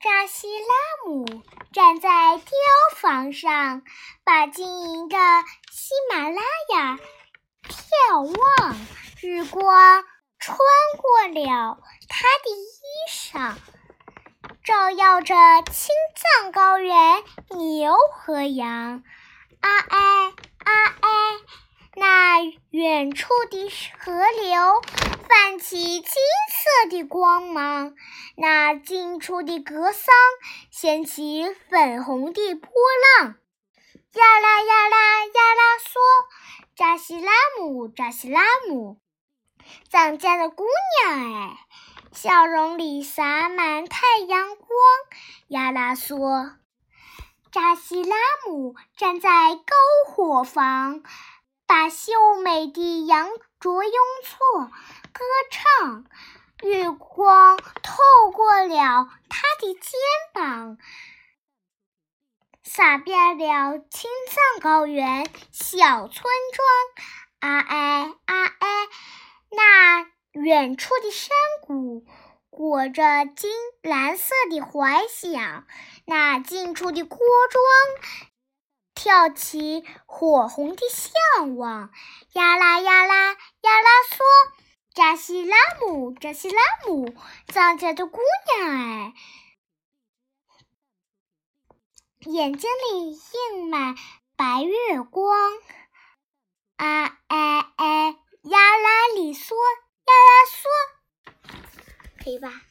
扎西拉姆站在雕房上，把晶莹的喜马拉雅眺望。日光穿过了他的衣裳，照耀着青藏高原牛和羊。啊哎啊哎，那远处的河流泛起金色的光芒，那近处的格桑掀起粉红的波浪。呀啦呀啦呀啦嗦，扎西拉姆扎西拉姆，藏家的姑娘哎，笑容里洒满太阳光。呀啦嗦。扎西拉姆站在篝火旁，把秀美的羊卓雍措歌唱。月光透过了他的肩膀，洒遍了青藏高原小村庄。啊哎啊哎，那远处的山谷。裹着金蓝色的怀响，那近处的锅庄跳起火红的向往。呀啦呀啦呀啦，拉姆扎西拉姆，藏家的姑娘哎，眼睛里映满白月光。啊哎哎呀啦里嗦呀啦嗦。可以吧？